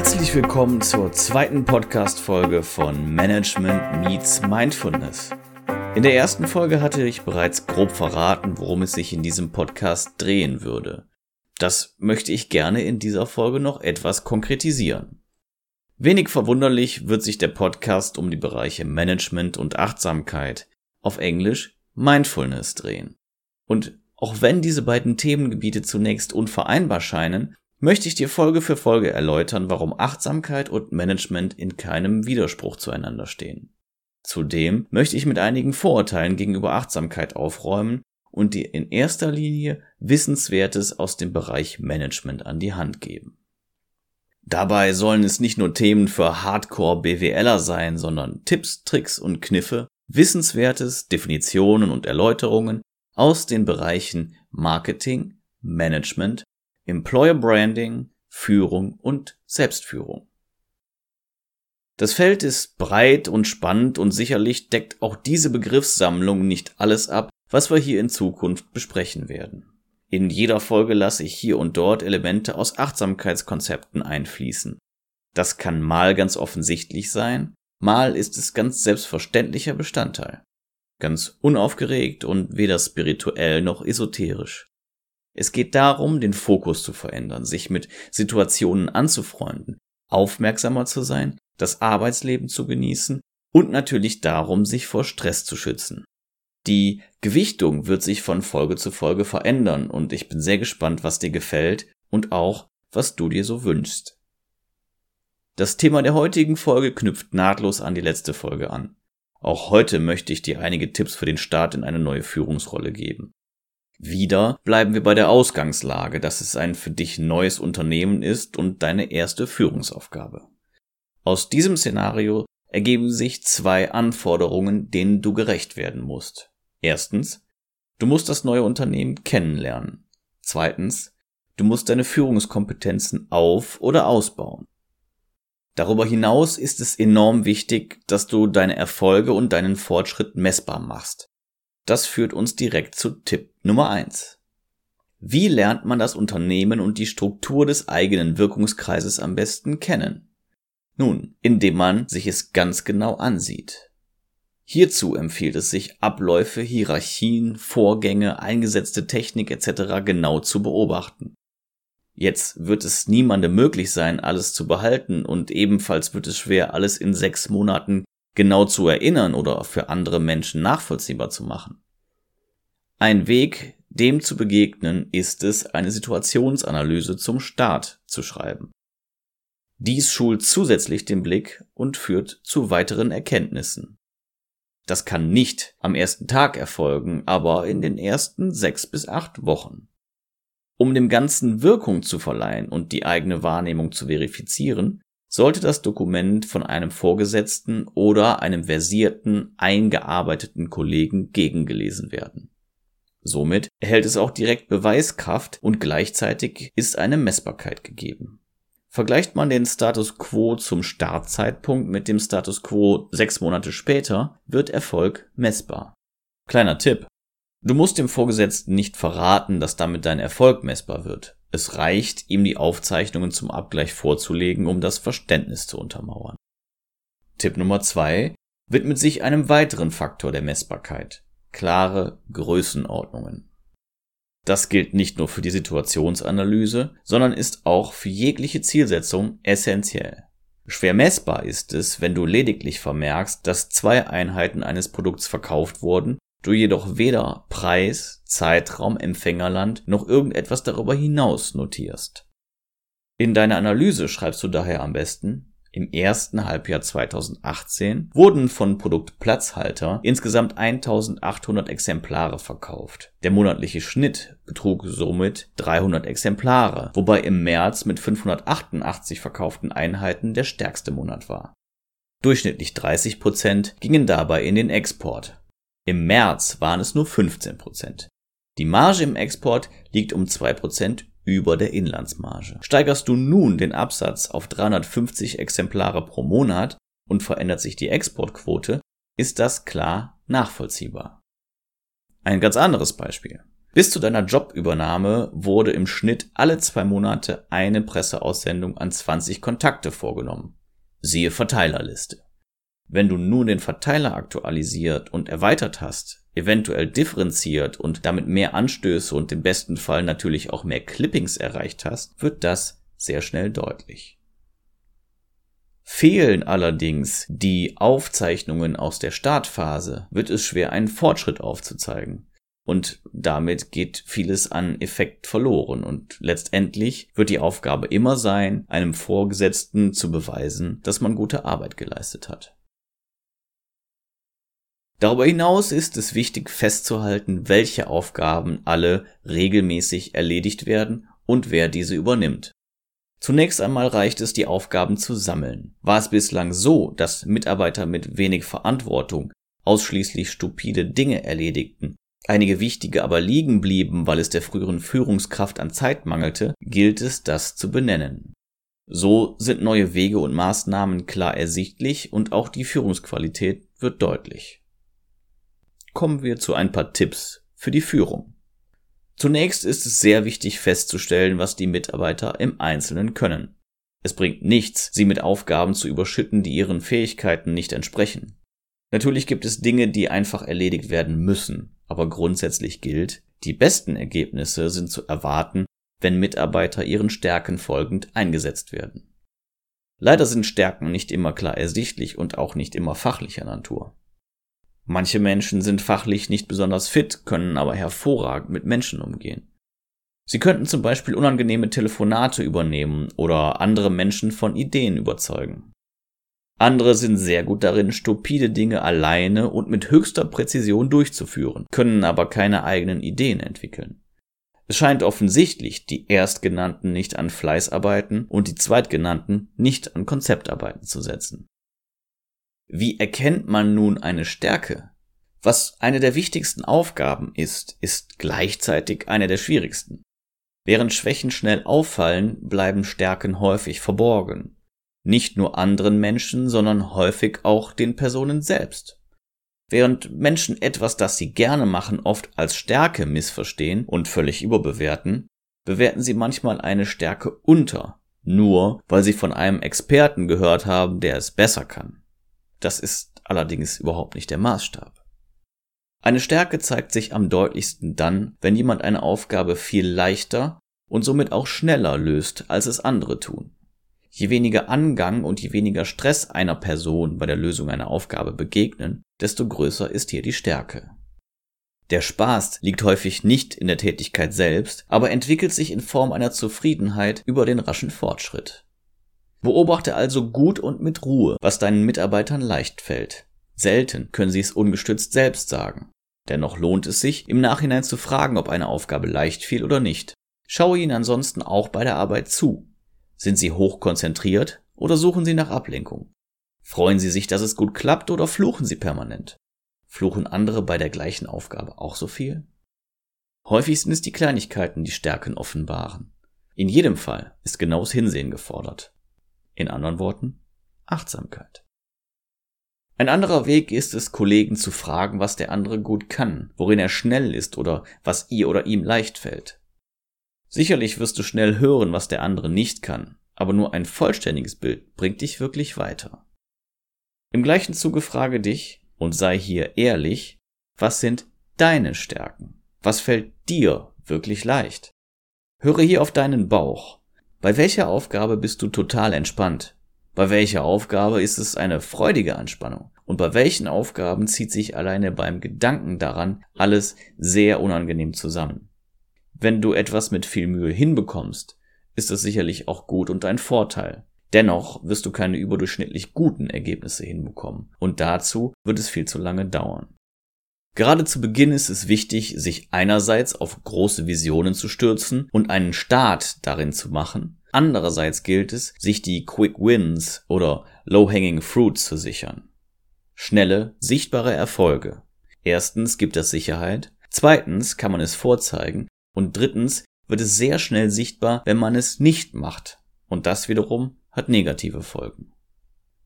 Herzlich willkommen zur zweiten Podcast-Folge von Management Meets Mindfulness. In der ersten Folge hatte ich bereits grob verraten, worum es sich in diesem Podcast drehen würde. Das möchte ich gerne in dieser Folge noch etwas konkretisieren. Wenig verwunderlich wird sich der Podcast um die Bereiche Management und Achtsamkeit, auf Englisch Mindfulness drehen. Und auch wenn diese beiden Themengebiete zunächst unvereinbar scheinen, möchte ich dir Folge für Folge erläutern, warum Achtsamkeit und Management in keinem Widerspruch zueinander stehen. Zudem möchte ich mit einigen Vorurteilen gegenüber Achtsamkeit aufräumen und dir in erster Linie Wissenswertes aus dem Bereich Management an die Hand geben. Dabei sollen es nicht nur Themen für Hardcore BWLer sein, sondern Tipps, Tricks und Kniffe, Wissenswertes, Definitionen und Erläuterungen aus den Bereichen Marketing, Management Employer Branding, Führung und Selbstführung. Das Feld ist breit und spannend und sicherlich deckt auch diese Begriffssammlung nicht alles ab, was wir hier in Zukunft besprechen werden. In jeder Folge lasse ich hier und dort Elemente aus Achtsamkeitskonzepten einfließen. Das kann mal ganz offensichtlich sein, mal ist es ganz selbstverständlicher Bestandteil. Ganz unaufgeregt und weder spirituell noch esoterisch. Es geht darum, den Fokus zu verändern, sich mit Situationen anzufreunden, aufmerksamer zu sein, das Arbeitsleben zu genießen und natürlich darum, sich vor Stress zu schützen. Die Gewichtung wird sich von Folge zu Folge verändern und ich bin sehr gespannt, was dir gefällt und auch, was du dir so wünschst. Das Thema der heutigen Folge knüpft nahtlos an die letzte Folge an. Auch heute möchte ich dir einige Tipps für den Start in eine neue Führungsrolle geben. Wieder bleiben wir bei der Ausgangslage, dass es ein für dich neues Unternehmen ist und deine erste Führungsaufgabe. Aus diesem Szenario ergeben sich zwei Anforderungen, denen du gerecht werden musst. Erstens, du musst das neue Unternehmen kennenlernen. Zweitens, du musst deine Führungskompetenzen auf- oder ausbauen. Darüber hinaus ist es enorm wichtig, dass du deine Erfolge und deinen Fortschritt messbar machst. Das führt uns direkt zu Tipp Nummer eins. Wie lernt man das Unternehmen und die Struktur des eigenen Wirkungskreises am besten kennen? Nun, indem man sich es ganz genau ansieht. Hierzu empfiehlt es sich, Abläufe, Hierarchien, Vorgänge, eingesetzte Technik etc. genau zu beobachten. Jetzt wird es niemandem möglich sein, alles zu behalten und ebenfalls wird es schwer, alles in sechs Monaten genau zu erinnern oder für andere Menschen nachvollziehbar zu machen. Ein Weg, dem zu begegnen, ist es, eine Situationsanalyse zum Start zu schreiben. Dies schult zusätzlich den Blick und führt zu weiteren Erkenntnissen. Das kann nicht am ersten Tag erfolgen, aber in den ersten sechs bis acht Wochen. Um dem Ganzen Wirkung zu verleihen und die eigene Wahrnehmung zu verifizieren, sollte das Dokument von einem Vorgesetzten oder einem versierten, eingearbeiteten Kollegen gegengelesen werden. Somit erhält es auch direkt Beweiskraft und gleichzeitig ist eine Messbarkeit gegeben. Vergleicht man den Status quo zum Startzeitpunkt mit dem Status quo sechs Monate später, wird Erfolg messbar. Kleiner Tipp. Du musst dem Vorgesetzten nicht verraten, dass damit dein Erfolg messbar wird. Es reicht, ihm die Aufzeichnungen zum Abgleich vorzulegen, um das Verständnis zu untermauern. Tipp Nummer zwei widmet sich einem weiteren Faktor der Messbarkeit. Klare Größenordnungen. Das gilt nicht nur für die Situationsanalyse, sondern ist auch für jegliche Zielsetzung essentiell. Schwer messbar ist es, wenn du lediglich vermerkst, dass zwei Einheiten eines Produkts verkauft wurden du jedoch weder Preis, Zeitraum, Empfängerland noch irgendetwas darüber hinaus notierst. In deiner Analyse schreibst du daher am besten, im ersten Halbjahr 2018 wurden von Produkt Platzhalter insgesamt 1800 Exemplare verkauft. Der monatliche Schnitt betrug somit 300 Exemplare, wobei im März mit 588 verkauften Einheiten der stärkste Monat war. Durchschnittlich 30 Prozent gingen dabei in den Export, im März waren es nur 15% Die Marge im Export liegt um 2% über der Inlandsmarge. Steigerst du nun den Absatz auf 350 Exemplare pro Monat und verändert sich die Exportquote, ist das klar nachvollziehbar. Ein ganz anderes Beispiel. Bis zu deiner Jobübernahme wurde im Schnitt alle zwei Monate eine Presseaussendung an 20 Kontakte vorgenommen. Siehe Verteilerliste. Wenn du nun den Verteiler aktualisiert und erweitert hast, eventuell differenziert und damit mehr Anstöße und im besten Fall natürlich auch mehr Clippings erreicht hast, wird das sehr schnell deutlich. Fehlen allerdings die Aufzeichnungen aus der Startphase, wird es schwer, einen Fortschritt aufzuzeigen. Und damit geht vieles an Effekt verloren und letztendlich wird die Aufgabe immer sein, einem Vorgesetzten zu beweisen, dass man gute Arbeit geleistet hat. Darüber hinaus ist es wichtig festzuhalten, welche Aufgaben alle regelmäßig erledigt werden und wer diese übernimmt. Zunächst einmal reicht es, die Aufgaben zu sammeln. War es bislang so, dass Mitarbeiter mit wenig Verantwortung ausschließlich stupide Dinge erledigten, einige wichtige aber liegen blieben, weil es der früheren Führungskraft an Zeit mangelte, gilt es, das zu benennen. So sind neue Wege und Maßnahmen klar ersichtlich und auch die Führungsqualität wird deutlich kommen wir zu ein paar Tipps für die Führung. Zunächst ist es sehr wichtig festzustellen, was die Mitarbeiter im Einzelnen können. Es bringt nichts, sie mit Aufgaben zu überschütten, die ihren Fähigkeiten nicht entsprechen. Natürlich gibt es Dinge, die einfach erledigt werden müssen, aber grundsätzlich gilt, die besten Ergebnisse sind zu erwarten, wenn Mitarbeiter ihren Stärken folgend eingesetzt werden. Leider sind Stärken nicht immer klar ersichtlich und auch nicht immer fachlicher Natur. Manche Menschen sind fachlich nicht besonders fit, können aber hervorragend mit Menschen umgehen. Sie könnten zum Beispiel unangenehme Telefonate übernehmen oder andere Menschen von Ideen überzeugen. Andere sind sehr gut darin, stupide Dinge alleine und mit höchster Präzision durchzuführen, können aber keine eigenen Ideen entwickeln. Es scheint offensichtlich, die Erstgenannten nicht an Fleißarbeiten und die Zweitgenannten nicht an Konzeptarbeiten zu setzen. Wie erkennt man nun eine Stärke? Was eine der wichtigsten Aufgaben ist, ist gleichzeitig eine der schwierigsten. Während Schwächen schnell auffallen, bleiben Stärken häufig verborgen. Nicht nur anderen Menschen, sondern häufig auch den Personen selbst. Während Menschen etwas, das sie gerne machen, oft als Stärke missverstehen und völlig überbewerten, bewerten sie manchmal eine Stärke unter, nur weil sie von einem Experten gehört haben, der es besser kann. Das ist allerdings überhaupt nicht der Maßstab. Eine Stärke zeigt sich am deutlichsten dann, wenn jemand eine Aufgabe viel leichter und somit auch schneller löst, als es andere tun. Je weniger Angang und je weniger Stress einer Person bei der Lösung einer Aufgabe begegnen, desto größer ist hier die Stärke. Der Spaß liegt häufig nicht in der Tätigkeit selbst, aber entwickelt sich in Form einer Zufriedenheit über den raschen Fortschritt. Beobachte also gut und mit Ruhe, was deinen Mitarbeitern leicht fällt. Selten können sie es ungestützt selbst sagen. Dennoch lohnt es sich, im Nachhinein zu fragen, ob eine Aufgabe leicht fiel oder nicht. Schaue ihnen ansonsten auch bei der Arbeit zu. Sind sie hoch konzentriert oder suchen sie nach Ablenkung? Freuen sie sich, dass es gut klappt oder fluchen sie permanent? Fluchen andere bei der gleichen Aufgabe auch so viel? Häufig sind es die Kleinigkeiten, die Stärken offenbaren. In jedem Fall ist genaues Hinsehen gefordert. In anderen Worten, Achtsamkeit. Ein anderer Weg ist es, Kollegen zu fragen, was der andere gut kann, worin er schnell ist oder was ihr oder ihm leicht fällt. Sicherlich wirst du schnell hören, was der andere nicht kann, aber nur ein vollständiges Bild bringt dich wirklich weiter. Im gleichen Zuge frage dich, und sei hier ehrlich, was sind deine Stärken? Was fällt dir wirklich leicht? Höre hier auf deinen Bauch bei welcher Aufgabe bist du total entspannt? Bei welcher Aufgabe ist es eine freudige Anspannung? Und bei welchen Aufgaben zieht sich alleine beim Gedanken daran alles sehr unangenehm zusammen? Wenn du etwas mit viel Mühe hinbekommst, ist es sicherlich auch gut und ein Vorteil. Dennoch wirst du keine überdurchschnittlich guten Ergebnisse hinbekommen. Und dazu wird es viel zu lange dauern. Gerade zu Beginn ist es wichtig, sich einerseits auf große Visionen zu stürzen und einen Start darin zu machen. Andererseits gilt es, sich die Quick Wins oder Low-Hanging Fruits zu sichern. Schnelle, sichtbare Erfolge. Erstens gibt das Sicherheit, zweitens kann man es vorzeigen und drittens wird es sehr schnell sichtbar, wenn man es nicht macht. Und das wiederum hat negative Folgen.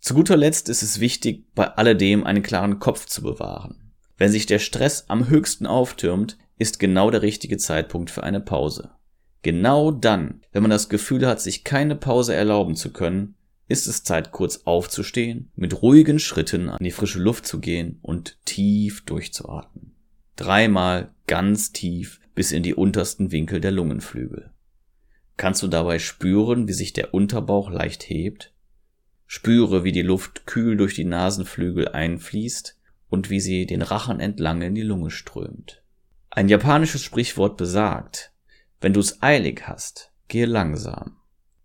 Zu guter Letzt ist es wichtig, bei alledem einen klaren Kopf zu bewahren. Wenn sich der Stress am höchsten auftürmt, ist genau der richtige Zeitpunkt für eine Pause. Genau dann, wenn man das Gefühl hat, sich keine Pause erlauben zu können, ist es Zeit, kurz aufzustehen, mit ruhigen Schritten an die frische Luft zu gehen und tief durchzuatmen. Dreimal ganz tief bis in die untersten Winkel der Lungenflügel. Kannst du dabei spüren, wie sich der Unterbauch leicht hebt? Spüre, wie die Luft kühl durch die Nasenflügel einfließt und wie sie den Rachen entlang in die Lunge strömt. Ein japanisches Sprichwort besagt, wenn du es eilig hast, gehe langsam.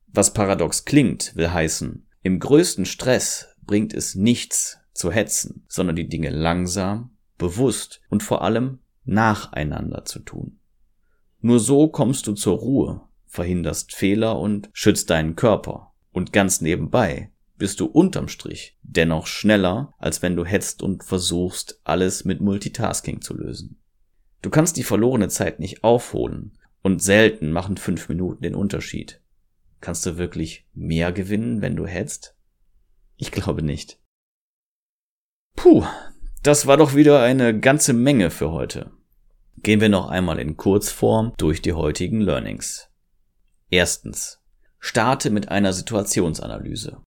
Was paradox klingt, will heißen, im größten Stress bringt es nichts zu hetzen, sondern die Dinge langsam, bewusst und vor allem nacheinander zu tun. Nur so kommst du zur Ruhe, verhinderst Fehler und schützt deinen Körper. Und ganz nebenbei bist du unterm Strich dennoch schneller, als wenn du hetzt und versuchst, alles mit Multitasking zu lösen. Du kannst die verlorene Zeit nicht aufholen, und selten machen fünf Minuten den Unterschied. Kannst du wirklich mehr gewinnen, wenn du hetzt? Ich glaube nicht. Puh, das war doch wieder eine ganze Menge für heute. Gehen wir noch einmal in Kurzform durch die heutigen Learnings. Erstens. Starte mit einer Situationsanalyse.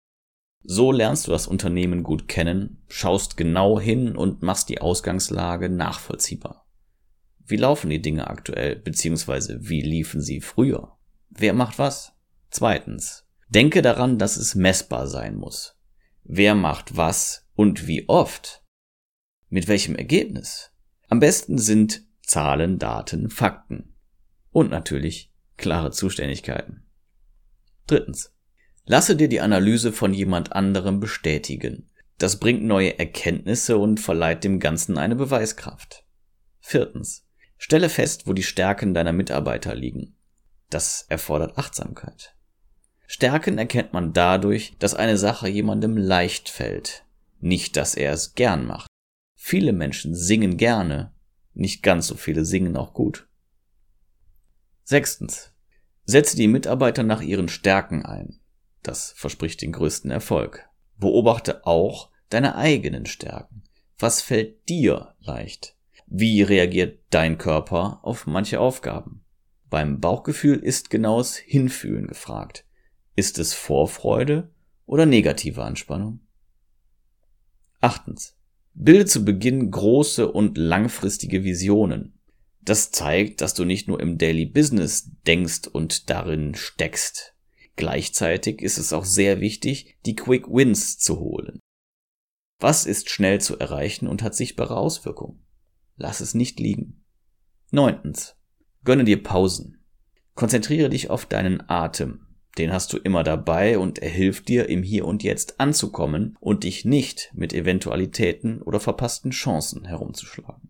So lernst du das Unternehmen gut kennen, schaust genau hin und machst die Ausgangslage nachvollziehbar. Wie laufen die Dinge aktuell, beziehungsweise wie liefen sie früher? Wer macht was? Zweitens. Denke daran, dass es messbar sein muss. Wer macht was und wie oft? Mit welchem Ergebnis? Am besten sind Zahlen, Daten, Fakten. Und natürlich klare Zuständigkeiten. Drittens. Lasse dir die Analyse von jemand anderem bestätigen. Das bringt neue Erkenntnisse und verleiht dem Ganzen eine Beweiskraft. Viertens. Stelle fest, wo die Stärken deiner Mitarbeiter liegen. Das erfordert Achtsamkeit. Stärken erkennt man dadurch, dass eine Sache jemandem leicht fällt, nicht dass er es gern macht. Viele Menschen singen gerne, nicht ganz so viele singen auch gut. Sechstens. Setze die Mitarbeiter nach ihren Stärken ein. Das verspricht den größten Erfolg. Beobachte auch deine eigenen Stärken. Was fällt dir leicht? Wie reagiert dein Körper auf manche Aufgaben? Beim Bauchgefühl ist genaues Hinfühlen gefragt. Ist es Vorfreude oder negative Anspannung? Achtens. Bilde zu Beginn große und langfristige Visionen. Das zeigt, dass du nicht nur im Daily Business denkst und darin steckst. Gleichzeitig ist es auch sehr wichtig, die Quick Wins zu holen. Was ist schnell zu erreichen und hat sichtbare Auswirkungen? Lass es nicht liegen. Neuntens. Gönne dir Pausen. Konzentriere dich auf deinen Atem. Den hast du immer dabei und er hilft dir, im Hier und Jetzt anzukommen und dich nicht mit Eventualitäten oder verpassten Chancen herumzuschlagen.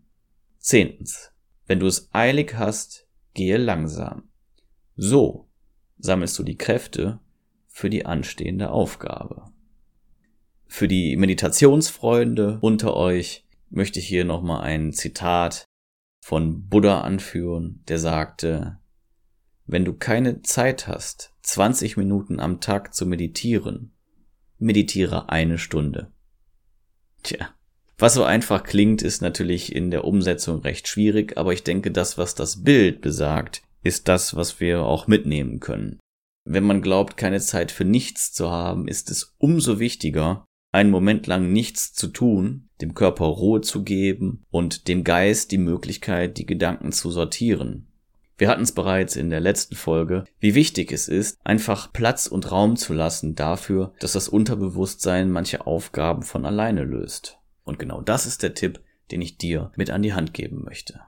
Zehntens. Wenn du es eilig hast, gehe langsam. So sammelst du die Kräfte für die anstehende Aufgabe. Für die Meditationsfreunde unter euch möchte ich hier nochmal ein Zitat von Buddha anführen, der sagte, wenn du keine Zeit hast, 20 Minuten am Tag zu meditieren, meditiere eine Stunde. Tja, was so einfach klingt, ist natürlich in der Umsetzung recht schwierig, aber ich denke, das, was das Bild besagt, ist das, was wir auch mitnehmen können. Wenn man glaubt, keine Zeit für nichts zu haben, ist es umso wichtiger, einen Moment lang nichts zu tun, dem Körper Ruhe zu geben und dem Geist die Möglichkeit, die Gedanken zu sortieren. Wir hatten es bereits in der letzten Folge, wie wichtig es ist, einfach Platz und Raum zu lassen dafür, dass das Unterbewusstsein manche Aufgaben von alleine löst. Und genau das ist der Tipp, den ich dir mit an die Hand geben möchte.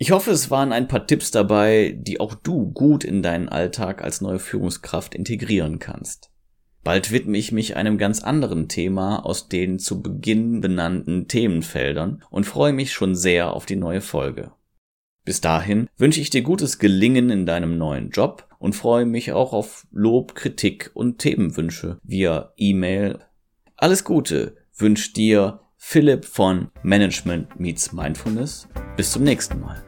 Ich hoffe, es waren ein paar Tipps dabei, die auch du gut in deinen Alltag als neue Führungskraft integrieren kannst. Bald widme ich mich einem ganz anderen Thema aus den zu Beginn benannten Themenfeldern und freue mich schon sehr auf die neue Folge. Bis dahin wünsche ich dir gutes Gelingen in deinem neuen Job und freue mich auch auf Lob, Kritik und Themenwünsche via E-Mail. Alles Gute wünscht dir Philipp von Management Meets Mindfulness. Bis zum nächsten Mal.